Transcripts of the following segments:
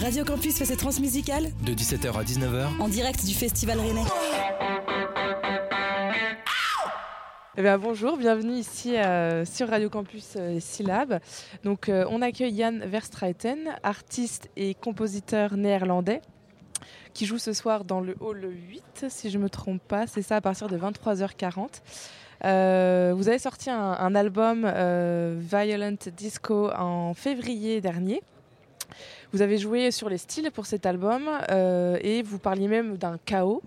Radio Campus fait ses transmusicales de 17h à 19h en direct du Festival Rennais. Eh bien, bonjour, bienvenue ici euh, sur Radio Campus euh, Syllab. Donc, euh, on accueille Jan Verstraeten, artiste et compositeur néerlandais, qui joue ce soir dans le hall 8, si je ne me trompe pas. C'est ça à partir de 23h40. vous avez sorti un, un album Violent Disco en février dernier. Vous avez joué sur les styles pour cet album euh, et vous parliez même d'un chaos.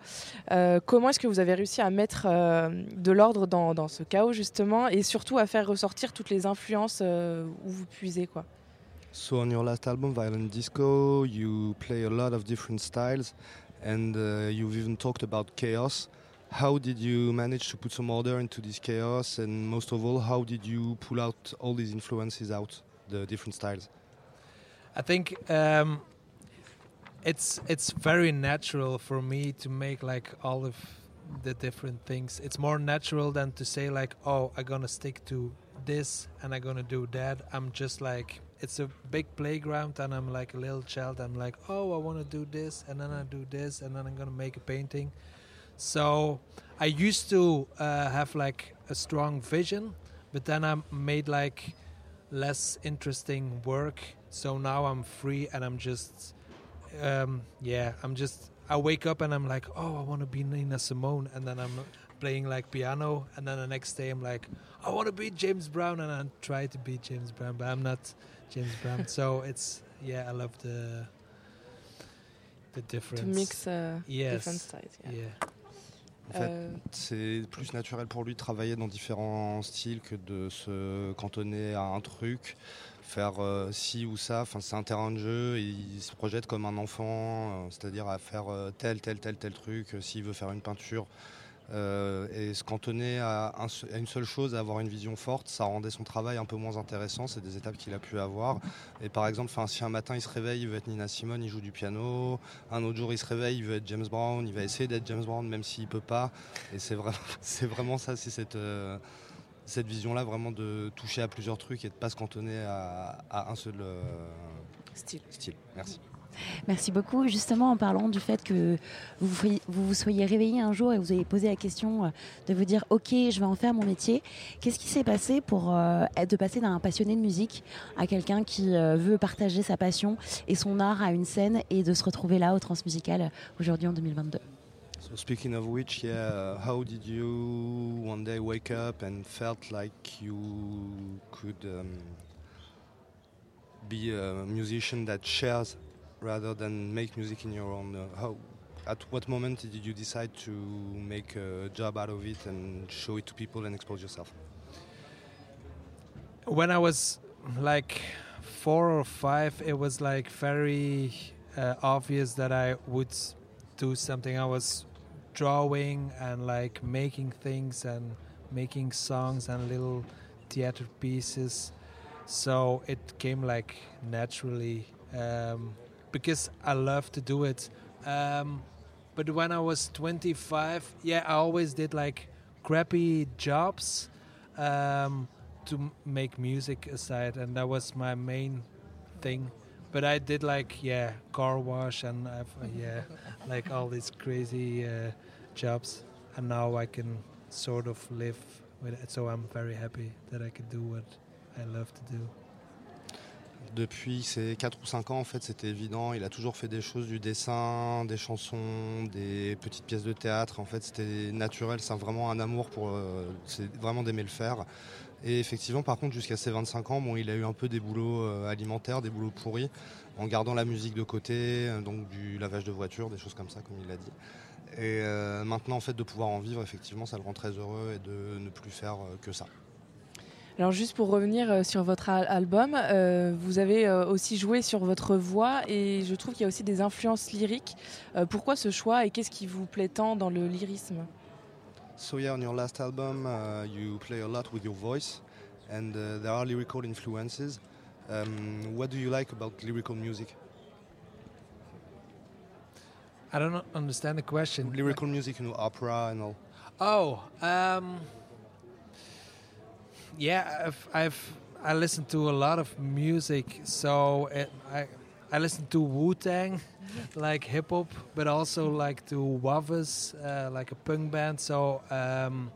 Euh, comment est-ce que vous avez réussi à mettre euh, de l'ordre dans, dans, ce chaos justement et surtout à faire ressortir toutes les influences euh, où vous puisez quoi? So on your last album, Violent Disco, you play a lot of different styles and uh, you've even talked about chaos. How did you manage to put some order into this chaos? And most of all, how did you pull out all these influences out, the different styles? I think um, it's it's very natural for me to make like all of the different things. It's more natural than to say like, oh, I'm gonna stick to this and I'm gonna do that. I'm just like it's a big playground and I'm like a little child. I'm like, oh, I want to do this and then I do this and then I'm gonna make a painting. So I used to uh, have like a strong vision, but then I made like less interesting work so now I'm free and I'm just, um, yeah, I'm just. I wake up and I'm like, oh, I want to be Nina Simone, and then I'm playing like piano, and then the next day I'm like, I want to be James Brown, and I try to be James Brown, but I'm not James Brown. so it's yeah, I love the the difference. To mix uh, yes. different styles. Yeah. yeah. En fait, euh... c'est plus naturel pour lui de travailler dans différents styles que de se cantonner à un truc faire euh, ci ou ça. Enfin, c'est un terrain de jeu. Il se projette comme un enfant, euh, c'est-à-dire à faire euh, tel, tel, tel, tel truc. S'il veut faire une peinture et se cantonner à, à, une seule chose, à avoir une vision forte, ça rendait son travail un peu moins intéressant. C'est des étapes qu'il a pu avoir. Et par exemple, si un matin il se réveille, il veut être Nina Simone, il joue du piano. Un autre jour, il se réveille, il veut être James Brown. Il va essayer d'être James Brown, même s'il peut pas. Et c'est vraiment ça. C'est cette cette vision-là, vraiment de toucher à plusieurs trucs et de ne pas se cantonner à, à un seul euh, style. style. Merci. Merci beaucoup. Justement, en parlant du fait que vous vous, soyez réveillé un jour et vous avez posé la question euh, de vous dire Ok, je vais en faire mon métier. Qu'est-ce qui s'est passé pour euh, de passer d'un passionné de musique à quelqu'un qui euh, veut partager sa passion et son art à une scène et de se retrouver là au Transmusical aujourd'hui en 2022 So speaking of which, yeah, how did you one day wake up and felt like you could um, be a musician that shares rather than make music in your own? Uh, how, at what moment did you decide to make a job out of it and show it to people and expose yourself? When I was like four or five, it was like very uh, obvious that I would do something. I was drawing and like making things and making songs and little theater pieces. So it came like naturally um, because I love to do it. Um, but when I was 25, yeah, I always did like crappy jobs um, to make music aside, and that was my main thing. But I did like yeah, car wash and uh, yeah, like all these crazy uh, jobs, and now I can sort of live with it. So I'm very happy that I can do what I love to do. Depuis ses 4 ou 5 ans, en fait, c'était évident. Il a toujours fait des choses, du dessin, des chansons, des petites pièces de théâtre. En fait, c'était naturel. C'est vraiment un amour pour. Euh, c'est vraiment d'aimer le faire. Et effectivement, par contre, jusqu'à ses 25 ans, bon, il a eu un peu des boulots euh, alimentaires, des boulots pourris, en gardant la musique de côté, euh, donc du lavage de voiture, des choses comme ça, comme il l'a dit. Et euh, maintenant, en fait, de pouvoir en vivre, effectivement, ça le rend très heureux et de ne plus faire que ça. Alors juste pour revenir sur votre album, vous avez aussi joué sur votre voix et je trouve qu'il y a aussi des influences lyriques. Pourquoi ce choix et qu'est-ce qui vous plaît tant dans le lyrisme? So yeah, on your last album, uh, you play a lot with your voice and uh, there are lyrical influences. Um, what do you like about lyrical music I don't understand the question. Lyrical music, you know, opera and all. Oh, um, yeah, I've, I've I listen to a lot of music, so it, I I listen to Wu Tang, like hip hop, but also like to Wavas, uh, like a punk band. So, um,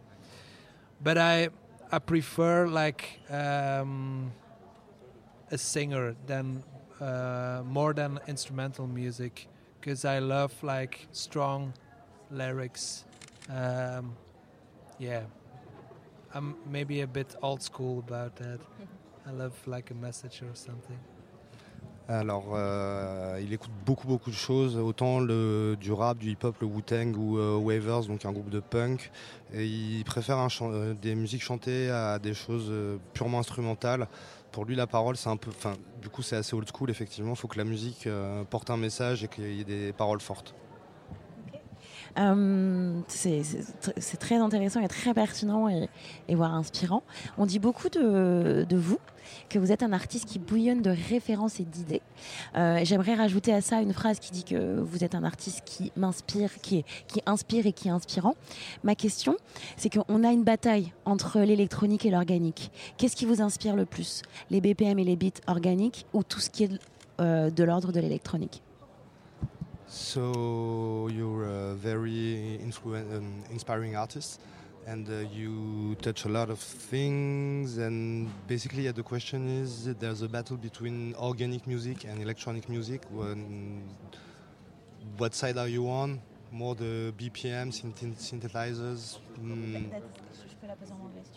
but I I prefer like um, a singer than uh, more than instrumental music because I love like strong lyrics. Um, yeah, I'm maybe a bit old school about that. I love like a message or something. Alors, euh, il écoute beaucoup, beaucoup de choses, autant le, du rap, du hip-hop, le Wu-Tang ou euh, Wavers, donc un groupe de punk. Il préfère euh, des musiques chantées à des choses purement instrumentales. Pour lui, la parole, c'est un peu. Du coup, c'est assez old school, effectivement. Il faut que la musique porte un message et qu'il y ait des paroles fortes. Euh, c'est c'est tr- c'est très intéressant et très pertinent et, voire inspirant. On dit beaucoup de, vous que vous êtes un artiste qui bouillonne de références et d'idées. Euh, J'aimerais rajouter à ça une phrase qui dit que vous êtes un artiste qui m'inspire, qui, qui inspire et qui est inspirant. Ma question, c'est qu'on a une bataille entre l'électronique et l'organique. Qu'est-ce qui vous inspire le plus? Les BPM et les beats organiques ou tout ce qui est euh, de l'ordre de l'électronique? So you're a very influen- um, inspiring artist, and uh, you touch a lot of things. And basically, yeah, the question is: there's a battle between organic music and electronic music. When, what side are you on? More the BPM, synth- synthesizers? Mm,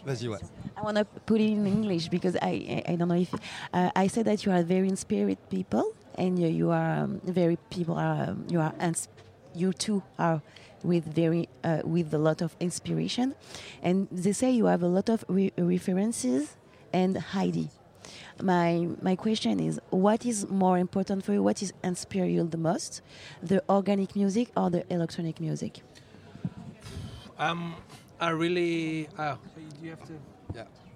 Vas-y, ouais. I want to put it in English because I I, I don't know if uh, I said that you are very inspired people and you, you are um, very people are um, you are ins- you too are with very uh, with a lot of inspiration and they say you have a lot of re- references and Heidi. My my question is what is more important for you? What is inspire you the most? The organic music or the electronic music? Um, I really. Uh, you have to.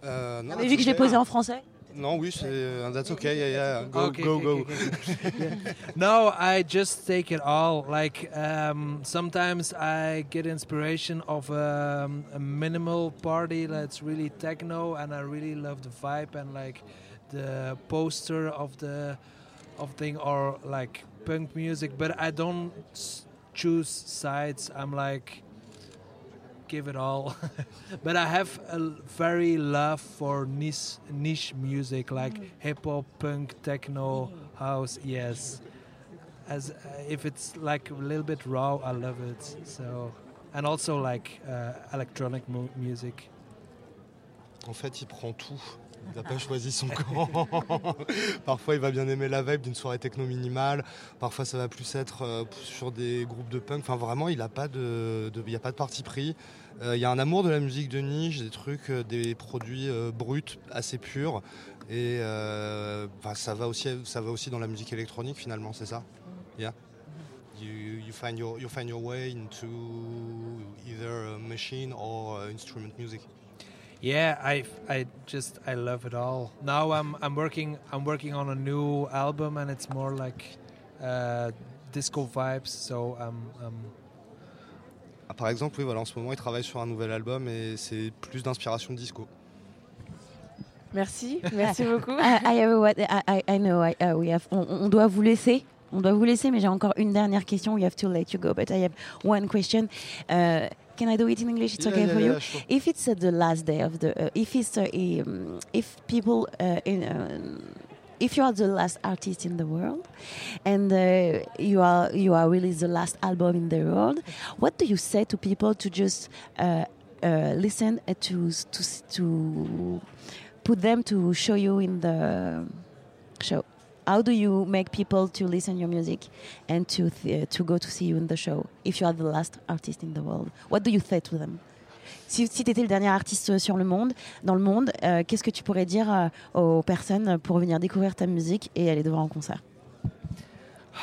Euh, non, Mais vu que je l'ai posé en français. Non, oui, c'est uh, that's okay. Yeah, yeah. Go, Okay, go, okay, go. okay, okay, okay. no, I just take it all. Like um, sometimes I get inspiration of um, a minimal party that's really techno, and I really love the vibe and like the poster of the of thing or like punk music. But I don't choose sides. I'm like give it all. but I have a very love for niche niche music like hip hop, punk, techno, house. Yes, as uh, if it's like a little bit raw, I love it. So, and also like uh, electronic mu- music. En fait, il prend tout. Il n'a pas choisi son camp. parfois, il va bien aimer la vibe d'une soirée techno minimale. Parfois, ça va plus être euh, sur des groupes de punk. Enfin, vraiment, il n'a pas de, de- il y a pas de parti pris. Euh, il y a un amour de la musique de niche, des trucs, euh, des produits bruts, assez purs. Et ça va aussi, ça va aussi dans la musique électronique finalement, c'est ça? Yeah. You, you find your way into either machine or instrument music. Yeah, I I just I love it all. Now I'm I'm working I'm working on a new album and it's more like uh, disco vibes. So I'm, I'm Ah, par exemple, oui, voilà, en ce moment, il travaille sur un nouvel album et c'est plus d'inspiration disco. Merci, merci beaucoup. I, I, have a what- I, I- I know. I, uh, we have, on, on doit vous laisser. On doit vous laisser, mais j'ai encore une dernière question. We have to let you go, but I have one question. Uh, can I do it in English? It's Yeah, okay yeah, for yeah, you. sure. If it's uh, the last day of the, uh, if it's uh, um, if people uh, in. um if you are the last artist in the world, and uh, you are you are really the last album in the world, what do you say to people to just uh, uh, listen to to to put them to show you in the show? How do you make people to listen your music and to th- to go to see you in the show if you are the last artist in the world? What do you say to them? Si, si tu étais le dernier artiste sur le monde, dans le monde, euh, qu'est-ce que tu pourrais dire euh, aux personnes pour venir découvrir ta musique et aller te voir en concert?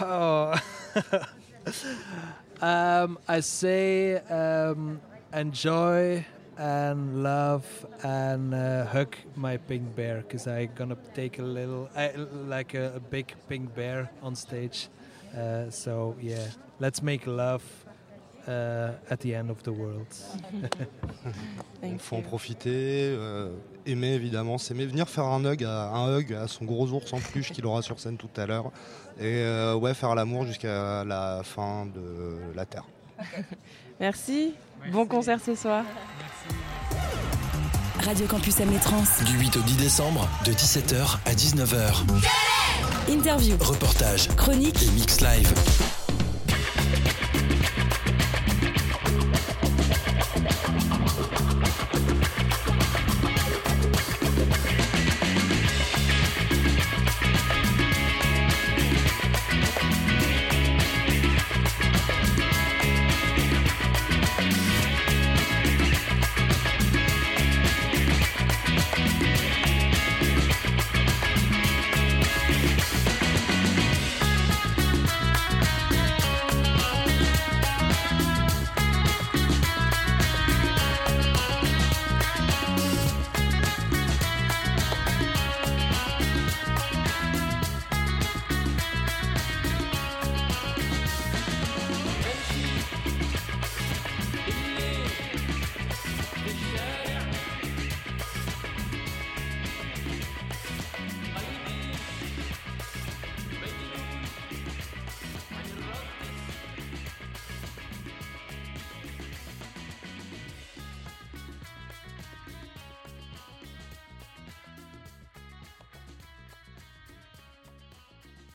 Oh. I say um, enjoy and love and uh, hug my pink bear because I gonna take a little I, like a, a big pink bear on stage. Uh, so yeah, let's make love uh, at the end of the world. Il faut en profiter, euh, aimer évidemment, s'aimer, venir faire un hug, à, un hug à son gros ours en peluche qu'il aura sur scène tout à l'heure. Et euh, ouais, faire l'amour jusqu'à la fin de la Terre. Merci. Bon concert ce soir. Radio Campus Trans. Du 8 au 10 décembre, de 17h à 19h. Interview, Reportage chronique. et mix live.